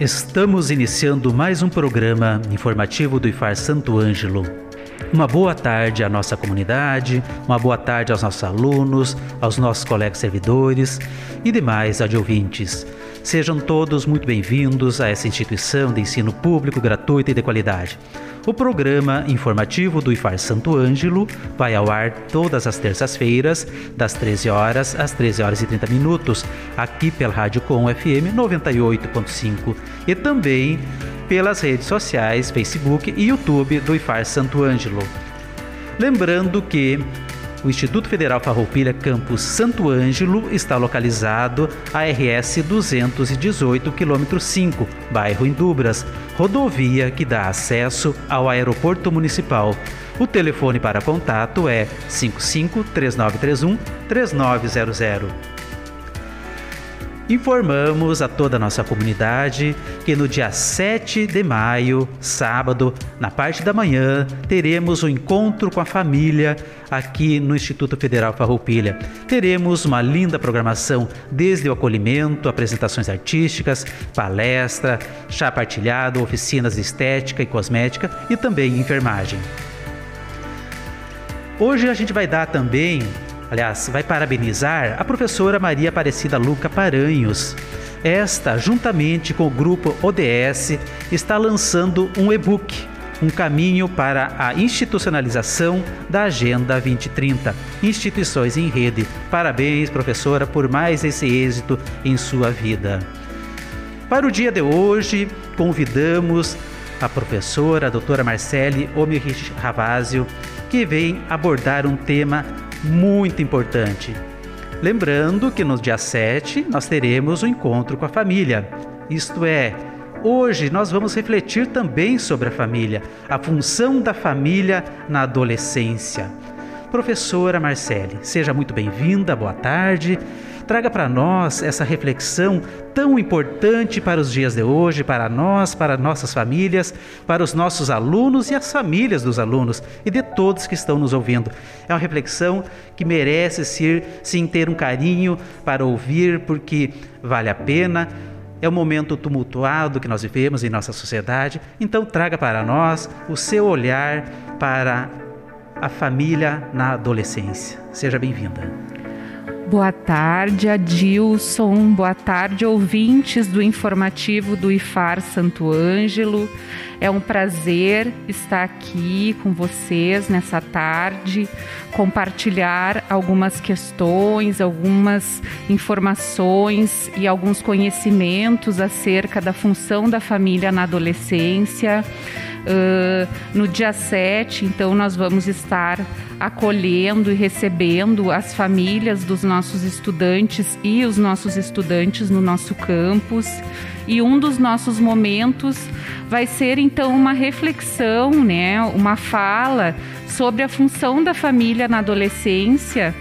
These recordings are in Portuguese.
Estamos iniciando mais um programa informativo do IFAR Santo Ângelo. Uma boa tarde à nossa comunidade, uma boa tarde aos nossos alunos, aos nossos colegas servidores e demais adjuvintes. Sejam todos muito bem-vindos a essa instituição de ensino público gratuito e de qualidade. O programa informativo do IFAR Santo Ângelo vai ao ar todas as terças-feiras, das 13 horas às 13 horas e 30 minutos, aqui pela Rádio Com FM 98.5 e também pelas redes sociais, Facebook e YouTube do IFAR Santo Ângelo. Lembrando que o Instituto Federal Farroupilha Campus Santo Ângelo está localizado a RS 218, quilômetro 5, bairro Indubras, rodovia que dá acesso ao aeroporto municipal. O telefone para contato é 55 3931 3900. Informamos a toda a nossa comunidade que no dia 7 de maio, sábado, na parte da manhã, teremos um encontro com a família aqui no Instituto Federal Farroupilha. Teremos uma linda programação, desde o acolhimento, apresentações artísticas, palestra, chá partilhado, oficinas de estética e cosmética e também enfermagem. Hoje a gente vai dar também aliás, vai parabenizar a professora Maria Aparecida Luca Paranhos. Esta, juntamente com o grupo ODS, está lançando um e-book, um caminho para a institucionalização da Agenda 2030, Instituições em Rede. Parabéns, professora, por mais esse êxito em sua vida. Para o dia de hoje, convidamos a professora a doutora Marcele Omerich Ravazio, que vem abordar um tema muito importante. Lembrando que no dia 7 nós teremos o um encontro com a família. Isto é, hoje nós vamos refletir também sobre a família, a função da família na adolescência. Professora Marcele, seja muito bem-vinda, boa tarde traga para nós essa reflexão tão importante para os dias de hoje, para nós, para nossas famílias, para os nossos alunos e as famílias dos alunos e de todos que estão nos ouvindo. É uma reflexão que merece ser, sim ter um carinho para ouvir, porque vale a pena. É um momento tumultuado que nós vivemos em nossa sociedade, então traga para nós o seu olhar para a família na adolescência. Seja bem-vinda. Boa tarde, Adilson. Boa tarde, ouvintes do informativo do IFAR Santo Ângelo. É um prazer estar aqui com vocês nessa tarde, compartilhar algumas questões, algumas informações e alguns conhecimentos acerca da função da família na adolescência. Uh, no dia 7, então, nós vamos estar acolhendo e recebendo as famílias dos nossos estudantes e os nossos estudantes no nosso campus. E um dos nossos momentos vai ser então uma reflexão, né, uma fala sobre a função da família na adolescência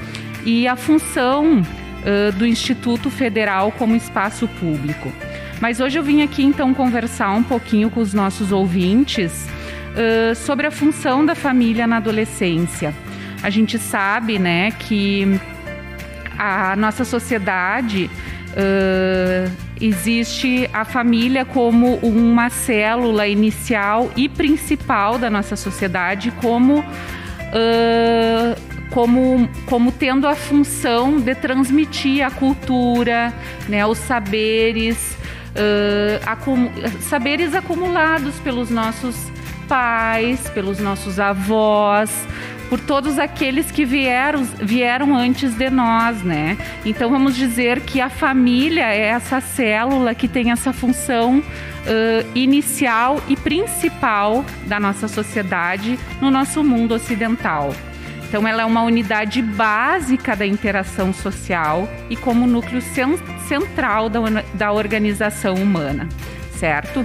e a função uh, do Instituto Federal como espaço público. Mas hoje eu vim aqui então conversar um pouquinho com os nossos ouvintes uh, sobre a função da família na adolescência. A gente sabe, né, que a nossa sociedade uh, existe a família como uma célula inicial e principal da nossa sociedade, como uh, como, como tendo a função de transmitir a cultura, né, os saberes, uh, acum saberes acumulados pelos nossos pais, pelos nossos avós, por todos aqueles que vieram, vieram antes de nós, né? Então vamos dizer que a família é essa célula que tem essa função uh, inicial e principal da nossa sociedade no nosso mundo ocidental. Então, ela é uma unidade básica da interação social e como núcleo central da, da organização humana, certo?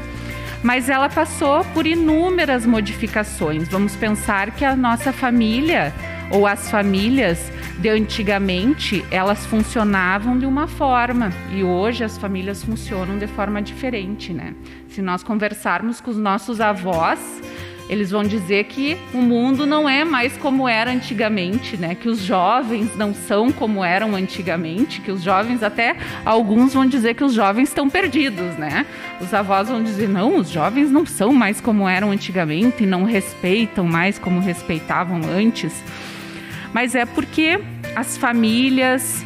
Mas ela passou por inúmeras modificações. Vamos pensar que a nossa família ou as famílias de antigamente elas funcionavam de uma forma e hoje as famílias funcionam de forma diferente, né? Se nós conversarmos com os nossos avós, eles vão dizer que o mundo não é mais como era antigamente, né? Que os jovens não são como eram antigamente, que os jovens até alguns vão dizer que os jovens estão perdidos, né? Os avós vão dizer não, os jovens não são mais como eram antigamente, não respeitam mais como respeitavam antes. Mas é porque as famílias,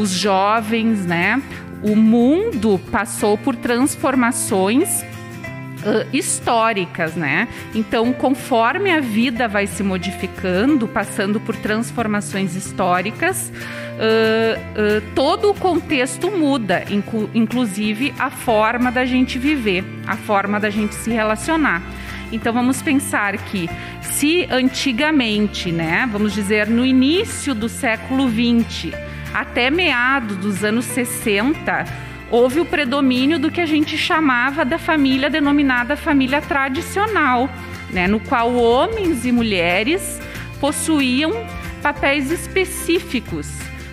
os jovens, né? O mundo passou por transformações uh, históricas, né? Então, conforme a vida vai se modificando, passando por transformações históricas, uh, uh, todo o contexto muda, inclu inclusive a forma da gente viver, a forma da gente se relacionar. Então vamos pensar que se antigamente, né, vamos dizer no início do século 20 até meados dos anos 60, houve o predomínio do que a gente chamava da família denominada família tradicional, né, no qual homens e mulheres possuíam papéis específicos,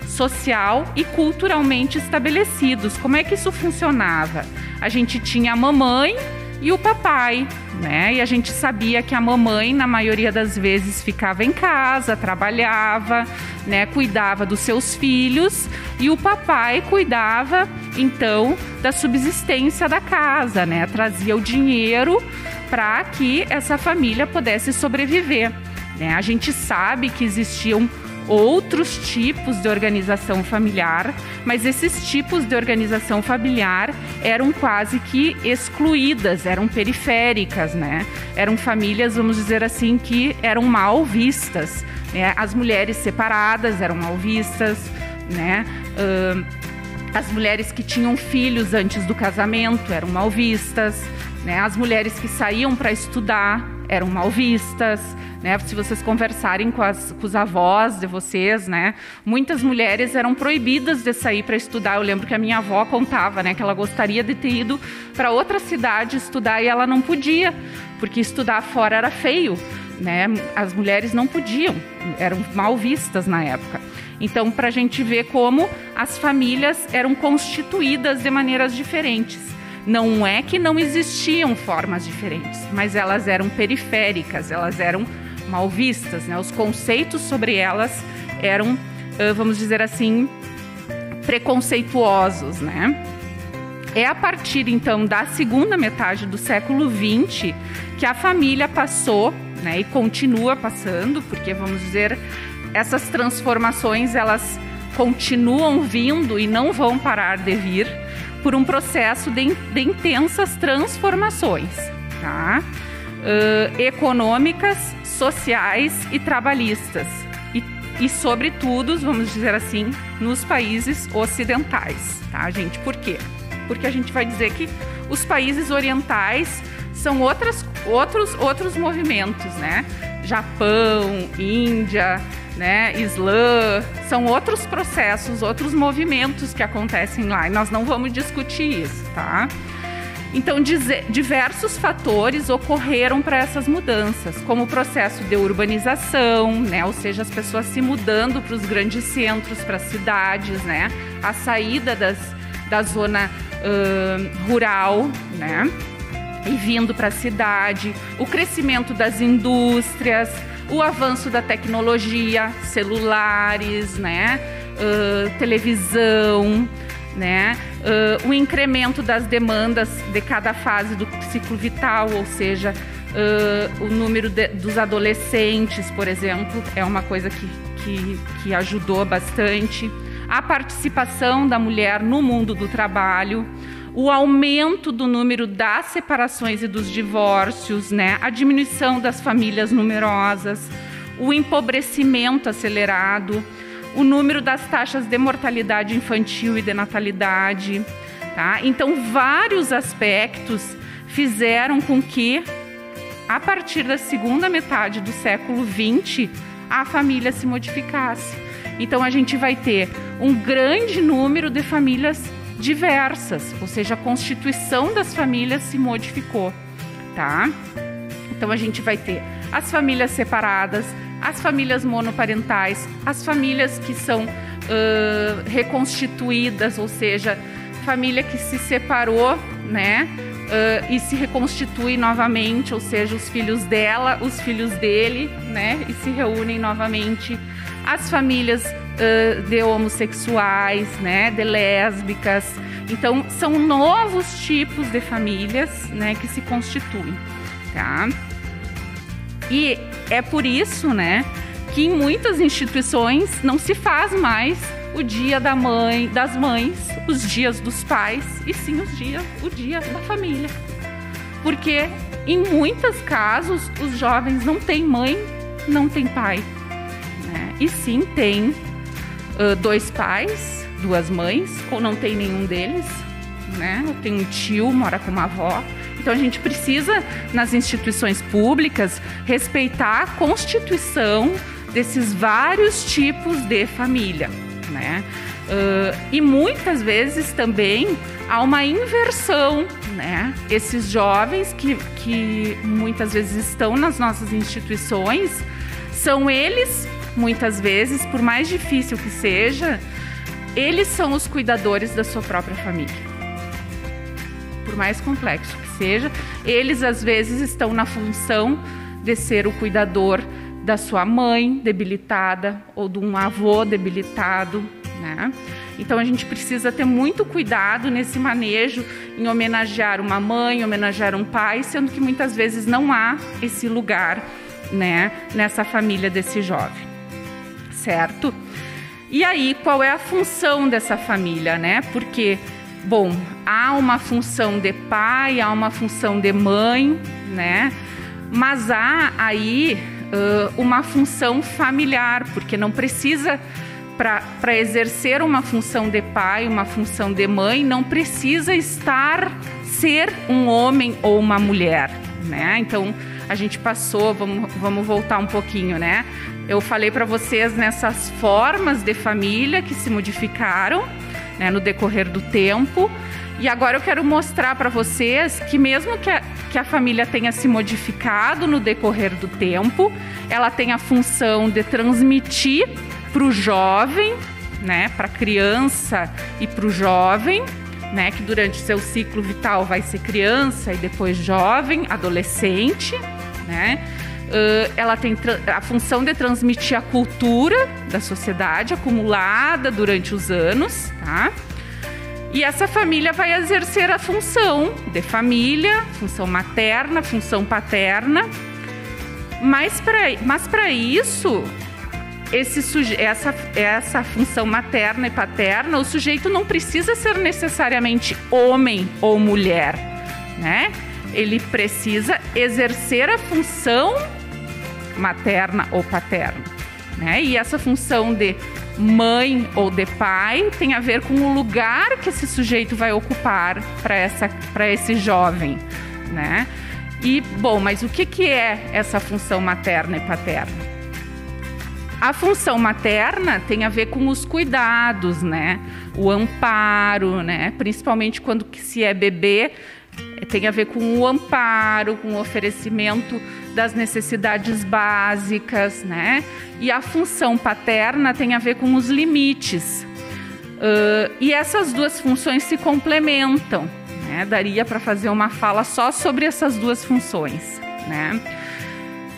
social e culturalmente estabelecidos. Como é que isso funcionava? A gente tinha a mamãe e o papai, né? E a gente sabia que a mamãe, na maioria das vezes, ficava em casa, trabalhava, né? Cuidava dos seus filhos e o papai cuidava, então, da subsistência da casa, né? Trazia o dinheiro para que essa família pudesse sobreviver. Né? A gente sabe que existiam outros tipos de organização familiar, mas esses tipos de organização familiar eram quase que excluídas, eram periféricas, né? Eram famílias, vamos dizer assim, que eram mal vistas. Né? As mulheres separadas eram mal vistas, né? Uh, as mulheres que tinham filhos antes do casamento eram mal vistas, né? As mulheres que saíam para estudar eram mal vistas, né? Se vocês conversarem com, as, com os avós de vocês, né? Muitas mulheres eram proibidas de sair para estudar. Eu lembro que a minha avó contava, né? Que ela gostaria de ter ido para outra cidade estudar e ela não podia, porque estudar fora era feio, né? As mulheres não podiam, eram mal vistas na época. Então, para a gente ver como as famílias eram constituídas de maneiras diferentes. Não é que não existiam formas diferentes, mas elas eram periféricas, elas eram mal vistas, né? Os conceitos sobre elas eram, vamos dizer assim, preconceituosos, né? É a partir então da segunda metade do século XX que a família passou, né, e continua passando, porque vamos dizer essas transformações elas continuam vindo e não vão parar de vir por um processo de, de intensas transformações, tá? Uh, econômicas, sociais e trabalhistas. E, sobretudo, vamos dizer assim, nos países ocidentais, tá, gente? Por quê? Porque a gente vai dizer que os países orientais são outras, outros, outros movimentos, né? Japão, Índia, né, Islã, são outros processos, outros movimentos que acontecem lá e nós não vamos discutir isso, tá? Então, diversos fatores ocorreram para essas mudanças, como o processo de urbanização, né, ou seja, as pessoas se mudando para os grandes centros, para as cidades, né, a saída das, da zona uh, rural, né, e vindo para a cidade, o crescimento das indústrias, o avanço da tecnologia, celulares, né, uh, televisão, né, uh, o incremento das demandas de cada fase do ciclo vital, ou seja, uh, o número de, dos adolescentes, por exemplo, é uma coisa que, que, que ajudou bastante. A participação da mulher no mundo do trabalho, o aumento do número das separações e dos divórcios, né? a diminuição das famílias numerosas, o empobrecimento acelerado, o número das taxas de mortalidade infantil e de natalidade. Tá? Então, vários aspectos fizeram com que, a partir da segunda metade do século XX, a família se modificasse. Então, a gente vai ter um grande número de famílias diversas, ou seja, a constituição das famílias se modificou, tá? Então, a gente vai ter as famílias separadas, as famílias monoparentais, as famílias que são uh, reconstituídas, ou seja, família que se separou, né? Uh, e se reconstitui novamente, ou seja, os filhos dela, os filhos dele, né? E se reúnem novamente. As famílias uh, de homossexuais, né? De lésbicas. Então, são novos tipos de famílias, né? Que se constituem, tá? E é por isso, né, que em muitas instituições não se faz mais o dia da mãe, das mães, os dias dos pais, e sim os dias, o dia da família. Porque em muitos casos os jovens não têm mãe, não têm pai. Né? E sim tem uh, dois pais, duas mães, ou não tem nenhum deles. Né? Tem um tio, mora com uma avó. Então a gente precisa, nas instituições públicas, respeitar a constituição desses vários tipos de família. Né? Uh, e muitas vezes também há uma inversão, né? Esses jovens que, que muitas vezes estão nas nossas instituições, são eles, muitas vezes, por mais difícil que seja, eles são os cuidadores da sua própria família. Por mais complexo seja, eles às vezes estão na função de ser o cuidador da sua mãe debilitada ou de um avô debilitado, né? Então a gente precisa ter muito cuidado nesse manejo em homenagear uma mãe, homenagear um pai, sendo que muitas vezes não há esse lugar, né, nessa família desse jovem. Certo? E aí, qual é a função dessa família, né? Porque Bom, há uma função de pai, há uma função de mãe, né? Mas há aí uh, uma função familiar, porque não precisa, para exercer uma função de pai, uma função de mãe, não precisa estar, ser um homem ou uma mulher, né? Então, a gente passou, vamos, vamos voltar um pouquinho, né? Eu falei para vocês nessas formas de família que se modificaram, né, no decorrer do tempo. E agora eu quero mostrar para vocês que mesmo que a, que a família tenha se modificado no decorrer do tempo, ela tem a função de transmitir para o jovem, né, para a criança e para o jovem, né, que durante seu ciclo vital vai ser criança e depois jovem, adolescente, né, Uh, ela tem a função de transmitir a cultura da sociedade acumulada durante os anos, tá? E essa família vai exercer a função de família, função materna, função paterna. Mas para isso, esse essa, essa função materna e paterna, o sujeito não precisa ser necessariamente homem ou mulher, né? Ele precisa exercer a função materna ou paterna. Né? E essa função de mãe ou de pai tem a ver com o lugar que esse sujeito vai ocupar para esse jovem. Né? E, bom, mas o que, que é essa função materna e paterna? A função materna tem a ver com os cuidados, né? O amparo, né? Principalmente quando se é bebê, tem a ver com o amparo, com o oferecimento das necessidades básicas, né? E a função paterna tem a ver com os limites. Uh, e essas duas funções se complementam. Né? Daria para fazer uma fala só sobre essas duas funções, né?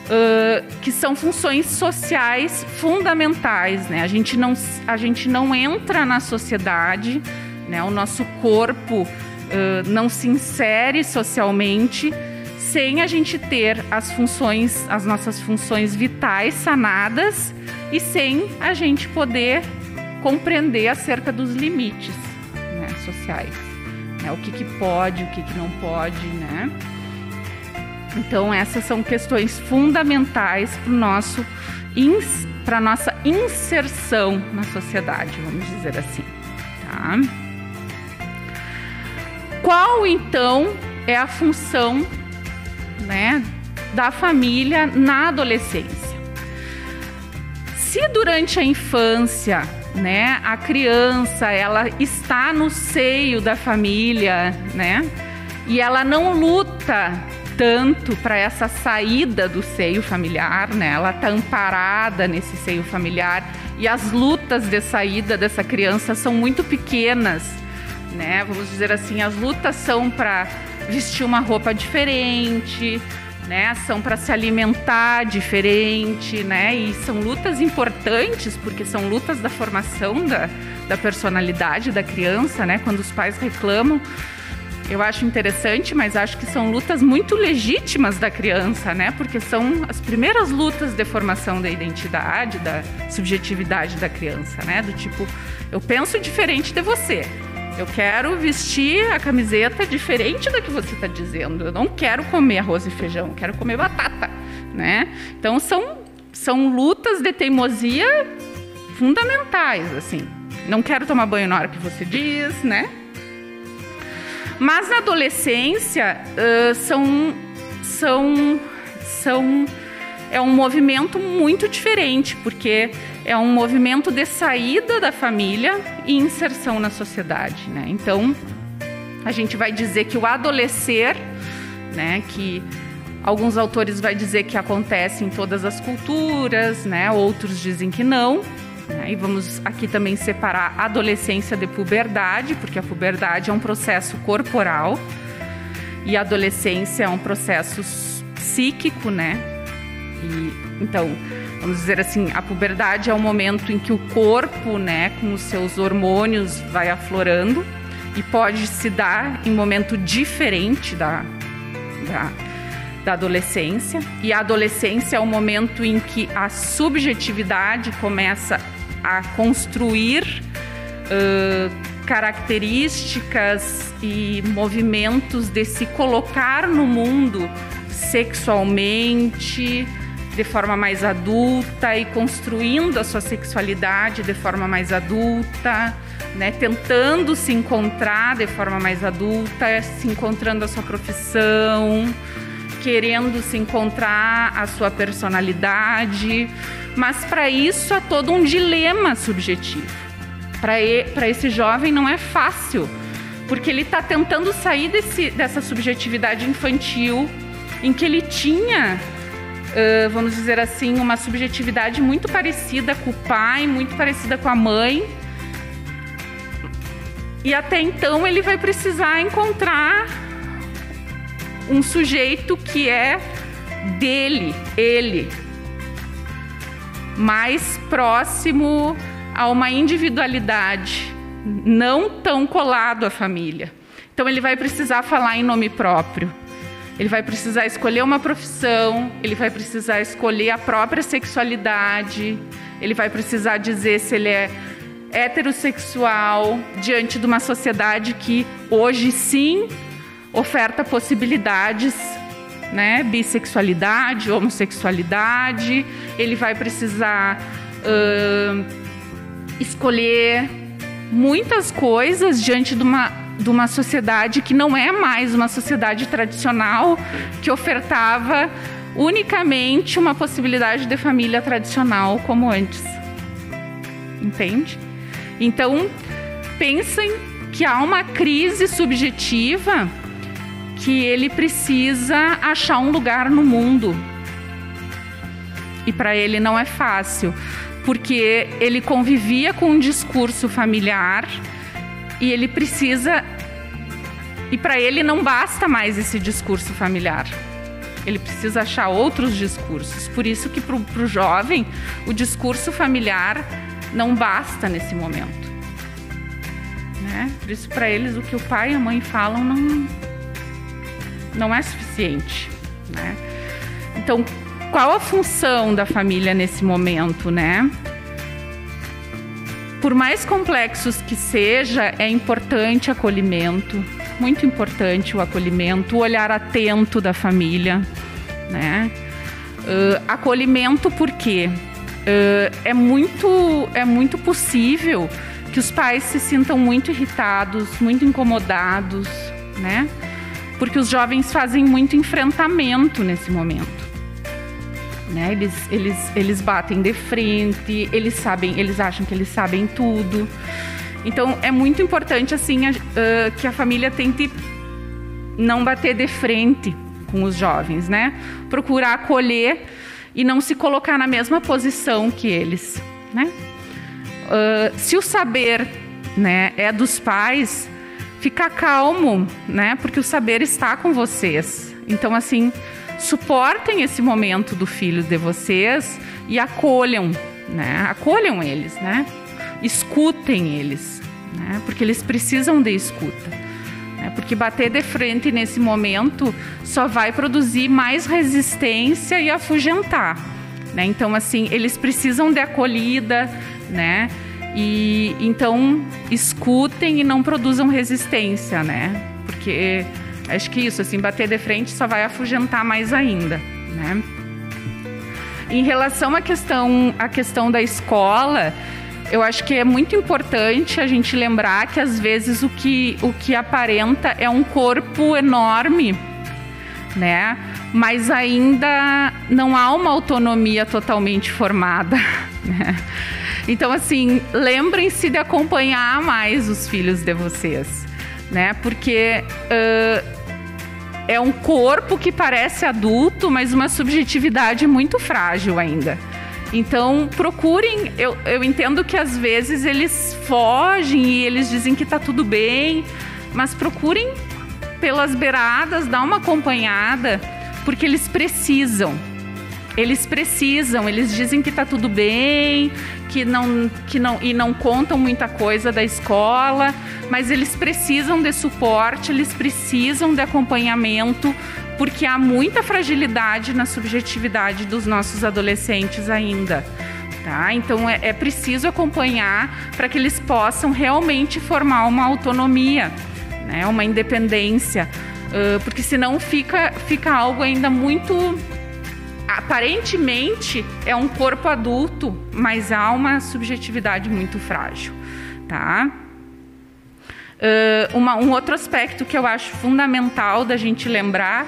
Uh, que são funções sociais fundamentais, né? A gente não, a gente não entra na sociedade, né? O nosso corpo não se insere socialmente sem a gente ter as funções, as nossas funções vitais sanadas e sem a gente poder compreender acerca dos limites né, sociais. Né, o que, que pode, o que, que não pode, né? Então, essas são questões fundamentais para nosso para nossa inserção na sociedade, vamos dizer assim, tá? Qual então é a função, né, da família na adolescência? Se durante a infância, né, a criança ela está no seio da família, né, e ela não luta tanto para essa saída do seio familiar, né? Ela está amparada nesse seio familiar e as lutas de saída dessa criança são muito pequenas, né? Vamos dizer assim, as lutas são para vestir uma roupa diferente, né? São para se alimentar diferente, né? E são lutas importantes porque são lutas da formação da, da personalidade da criança, né? Quando os pais reclamam eu acho interessante, mas acho que são lutas muito legítimas da criança, né? Porque são as primeiras lutas de formação da identidade, da subjetividade da criança, né? Do tipo, eu penso diferente de você. Eu quero vestir a camiseta diferente da que você está dizendo. Eu não quero comer arroz e feijão, quero comer batata, né? Então são são lutas de teimosia fundamentais, assim. Não quero tomar banho na hora que você diz, né? Mas na adolescência uh, são, são, são é um movimento muito diferente, porque é um movimento de saída da família e inserção na sociedade. Né? Então, a gente vai dizer que o adolescer, né, que alguns autores vai dizer que acontece em todas as culturas, né, outros dizem que não, né? E vamos aqui também separar adolescência de puberdade, porque a puberdade é um processo corporal e a adolescência é um processo psíquico, né? E, então, vamos dizer assim, a puberdade é o momento em que o corpo, né, com os seus hormônios, vai aflorando e pode se dar em momento diferente da, da, da adolescência. E a adolescência é o momento em que a subjetividade começa a construir uh, características e movimentos de se colocar no mundo sexualmente de forma mais adulta e construindo a sua sexualidade de forma mais adulta, né, tentando se encontrar de forma mais adulta, se encontrando a sua profissão, querendo se encontrar a sua personalidade, mas para isso há todo um dilema subjetivo. Para esse jovem não é fácil, porque ele está tentando sair desse, dessa subjetividade infantil em que ele tinha, uh, vamos dizer assim, uma subjetividade muito parecida com o pai, muito parecida com a mãe. E até então ele vai precisar encontrar um sujeito que é dele, ele, mais próximo a uma individualidade, não tão colado à família. Então ele vai precisar falar em nome próprio. Ele vai precisar escolher uma profissão, ele vai precisar escolher a própria sexualidade, ele vai precisar dizer se ele é heterossexual diante de uma sociedade que hoje sim oferta possibilidades né, bissexualidade, homossexualidade, ele vai precisar uh, escolher muitas coisas diante de uma, de uma sociedade que não é mais uma sociedade tradicional que ofertava unicamente uma possibilidade de família tradicional como antes. Entende? Então, pensem que há uma crise subjetiva que ele precisa achar um lugar no mundo. E para ele não é fácil, porque ele convivia com um discurso familiar e ele precisa. E para ele não basta mais esse discurso familiar. Ele precisa achar outros discursos. Por isso que para o jovem o discurso familiar não basta nesse momento. Né? Por isso para eles o que o pai e a mãe falam não, não é suficiente, né? Então, qual a função da família nesse momento, né? Por mais complexos que seja, é importante acolhimento, muito importante o acolhimento, o olhar atento da família, né? Uh, acolhimento porque uh, é muito é muito possível que os pais se sintam muito irritados, muito incomodados, né? Porque os jovens fazem muito enfrentamento nesse momento. Né? Eles, eles, eles batem de frente, eles sabem, eles acham que eles sabem tudo. Então é muito importante assim a, uh, que a família tente não bater de frente com os jovens, né? Procurar acolher e não se colocar na mesma posição que eles, né? Uh, se o saber, né, é dos pais, fica calmo, né? Porque o saber está com vocês. Então assim, suportem esse momento do filho de vocês e acolham, né? Acolham eles, né? Escutem eles, né? Porque eles precisam de escuta. Né? Porque bater de frente nesse momento só vai produzir mais resistência e afugentar. Né? Então, assim, eles precisam de acolhida, né? E então escutem e não produzam resistência, né? Porque acho que isso, assim, bater de frente só vai afugentar mais ainda, né? Em relação à questão, à questão da escola, eu acho que é muito importante a gente lembrar que às vezes o que, o que aparenta é um corpo enorme, né? Mas ainda não há uma autonomia totalmente formada, né? Então, assim, lembrem-se de acompanhar mais os filhos de vocês, né? Porque uh, é um corpo que parece adulto, mas uma subjetividade muito frágil ainda. Então, procurem. Eu, eu entendo que às vezes eles fogem e eles dizem que está tudo bem, mas procurem pelas beiradas, dar uma acompanhada, porque eles precisam. Eles precisam, eles dizem que está tudo bem, que não, que não e não contam muita coisa da escola, mas eles precisam de suporte, eles precisam de acompanhamento porque há muita fragilidade na subjetividade dos nossos adolescentes ainda. Tá? Então é, é preciso acompanhar para que eles possam realmente formar uma autonomia, né? uma independência, porque senão fica, fica algo ainda muito. Aparentemente é um corpo adulto, mas há uma subjetividade muito frágil. Tá? Uh, uma, um outro aspecto que eu acho fundamental da gente lembrar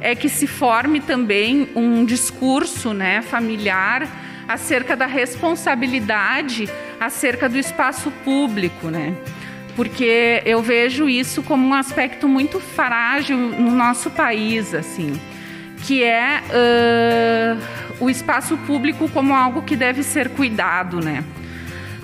é que se forme também um discurso né, familiar acerca da responsabilidade acerca do espaço público, né? Porque eu vejo isso como um aspecto muito frágil no nosso país, assim, que é uh, o espaço público como algo que deve ser cuidado, né?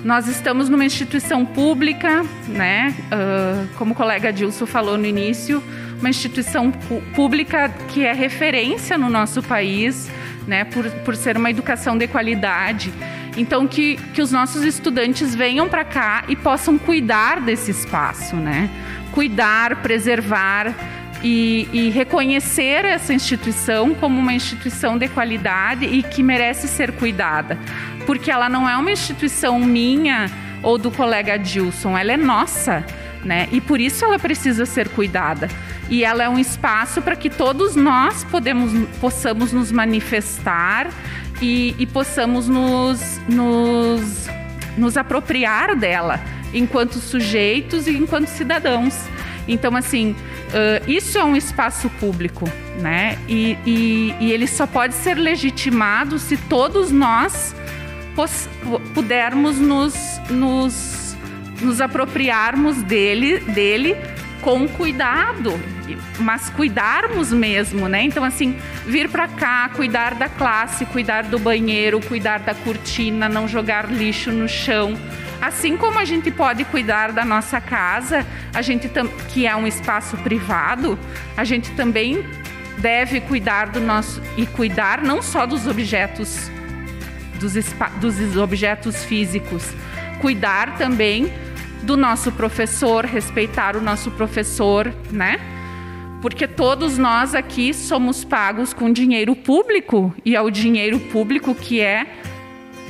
Nós estamos numa instituição pública, né? Uh, como o colega Dilson falou no início, uma instituição pública que é referência no nosso país, né, por, por ser uma educação de qualidade. Então, que, que os nossos estudantes venham para cá e possam cuidar desse espaço, né? Cuidar, preservar e, e, reconhecer essa instituição como uma instituição de qualidade e que merece ser cuidada. Porque ela não é uma instituição minha ou do colega Dilson, ela é nossa, né? E por isso ela precisa ser cuidada e ela é um espaço para que todos nós podemos, possamos nos manifestar e, e possamos nos, nos, nos apropriar dela enquanto sujeitos e enquanto cidadãos. Então, assim, uh, isso é um espaço público, né? E, e, e, ele só pode ser legitimado se todos nós pudermos nos, nos, nos apropriarmos dele, dele com cuidado, mas cuidarmos mesmo, né? Então, assim, vir para cá, cuidar da classe, cuidar do banheiro, cuidar da cortina, não jogar lixo no chão. Assim como a gente pode cuidar da nossa casa, a gente que é um espaço privado, a gente também deve cuidar do nosso e cuidar não só dos objetos dos, dos objetos físicos, cuidar também do nosso professor, respeitar o nosso professor, né? Porque todos nós aqui somos pagos com dinheiro público e é o dinheiro público que é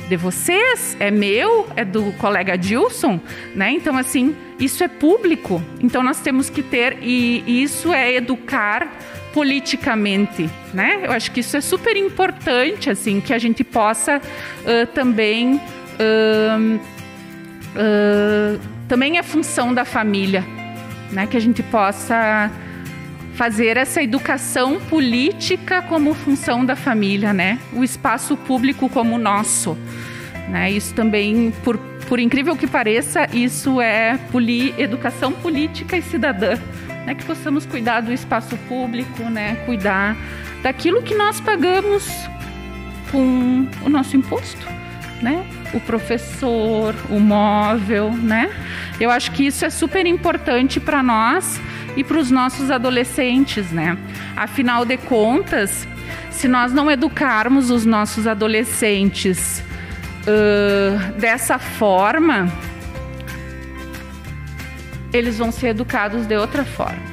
de vocês, é meu, é do colega Dilson, né? Então, assim, isso é público. Então, nós temos que ter, e, isso é educar politicamente, né? Eu acho que isso é super importante, assim, que a gente possa uh, também. Uh, uh, também é função da família, né? Que a gente possa fazer essa educação política como função da família, né? O espaço público como nosso, né? Isso também, por, por incrível que pareça, isso é poli, educação política e cidadã, né? Que possamos cuidar do espaço público, né? Cuidar daquilo que nós pagamos com o nosso imposto, né? O professor, o móvel, né? Eu acho que isso é super importante para nós e para os nossos adolescentes, né? Afinal de contas, se nós não educarmos os nossos adolescentes uh, dessa forma, eles vão ser educados de outra forma.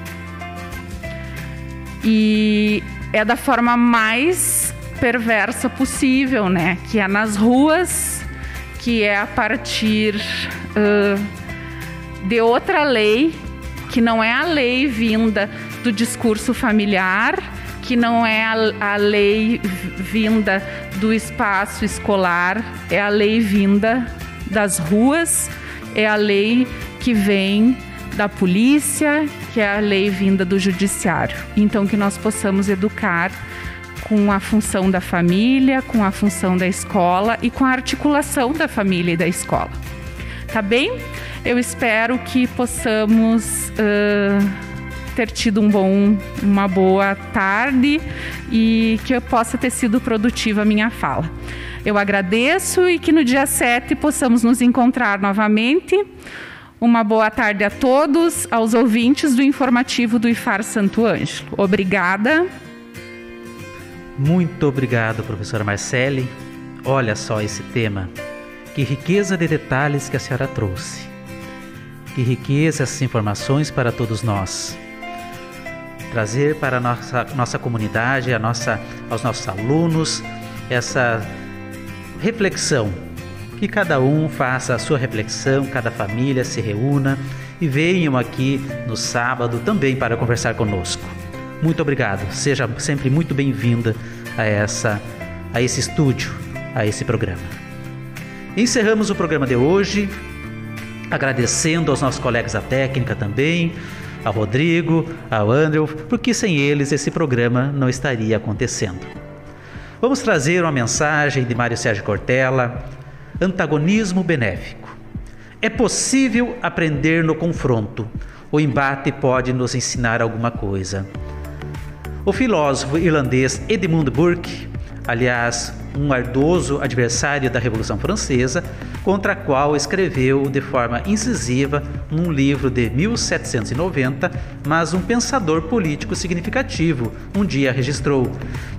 E é da forma mais perversa possível, né? Que é nas ruas, que é a partir uh, de outra lei que não é a lei vinda do discurso familiar, que não é a, a lei vinda do espaço escolar, é a lei vinda das ruas, é a lei que vem da polícia, que é a lei vinda do judiciário. Então, que nós possamos educar com a função da família, com a função da escola e com a articulação da família e da escola. Tá bem? Eu espero que possamos uh, ter tido um bom, uma boa tarde e que eu possa ter sido produtiva a minha fala. Eu agradeço e que no dia 7 possamos nos encontrar novamente. Uma boa tarde a todos, aos ouvintes do informativo do IFAR Santo Ângelo. Obrigada. Muito obrigado, professora Marcele. Olha só esse tema. Que riqueza de detalhes que a senhora trouxe. Que riqueza essas informações para todos nós. Trazer para a nossa, nossa comunidade, a nossa, aos nossos alunos, essa reflexão. Que cada um faça a sua reflexão, cada família se reúna e venham aqui no sábado também para conversar conosco. Muito obrigado. Seja sempre muito bem-vinda a essa a esse estúdio, a esse programa. Encerramos o programa de hoje agradecendo aos nossos colegas da técnica também, ao Rodrigo, ao Andrew, porque sem eles esse programa não estaria acontecendo. Vamos trazer uma mensagem de Mário Sérgio Cortella, antagonismo benéfico. É possível aprender no confronto. O embate pode nos ensinar alguma coisa. O filósofo irlandês Edmund Burke, aliás, um ardoso adversário da Revolução Francesa, contra a qual escreveu de forma incisiva num livro de 1790, mas um pensador político significativo um dia registrou: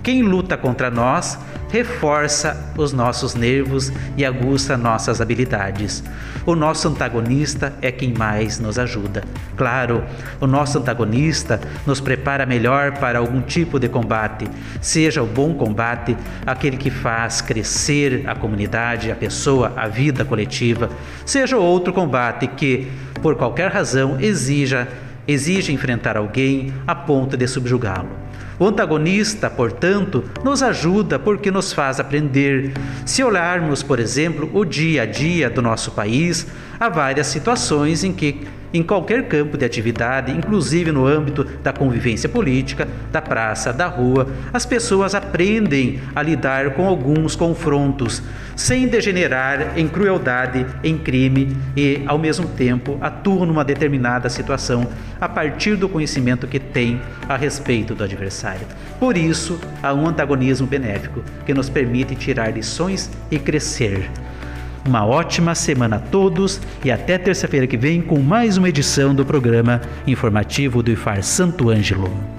Quem luta contra nós reforça os nossos nervos e aguça nossas habilidades. O nosso antagonista é quem mais nos ajuda. Claro, o nosso antagonista nos prepara melhor para algum tipo de combate, seja o bom combate, aquele que faz crescer a comunidade, a pessoa, a vida coletiva, seja outro combate que, por qualquer razão, exija exige enfrentar alguém a ponto de subjugá-lo. O antagonista, portanto, nos ajuda porque nos faz aprender. Se olharmos, por exemplo, o dia a dia do nosso país, há várias situações em que em qualquer campo de atividade, inclusive no âmbito da convivência política, da praça, da rua, as pessoas aprendem a lidar com alguns confrontos, sem degenerar em crueldade, em crime e, ao mesmo tempo, atuam numa determinada situação a partir do conhecimento que têm a respeito do adversário. Por isso, há um antagonismo benéfico que nos permite tirar lições e crescer. Uma ótima semana a todos e até terça-feira que vem com mais uma edição do programa informativo do IFAR Santo Ângelo.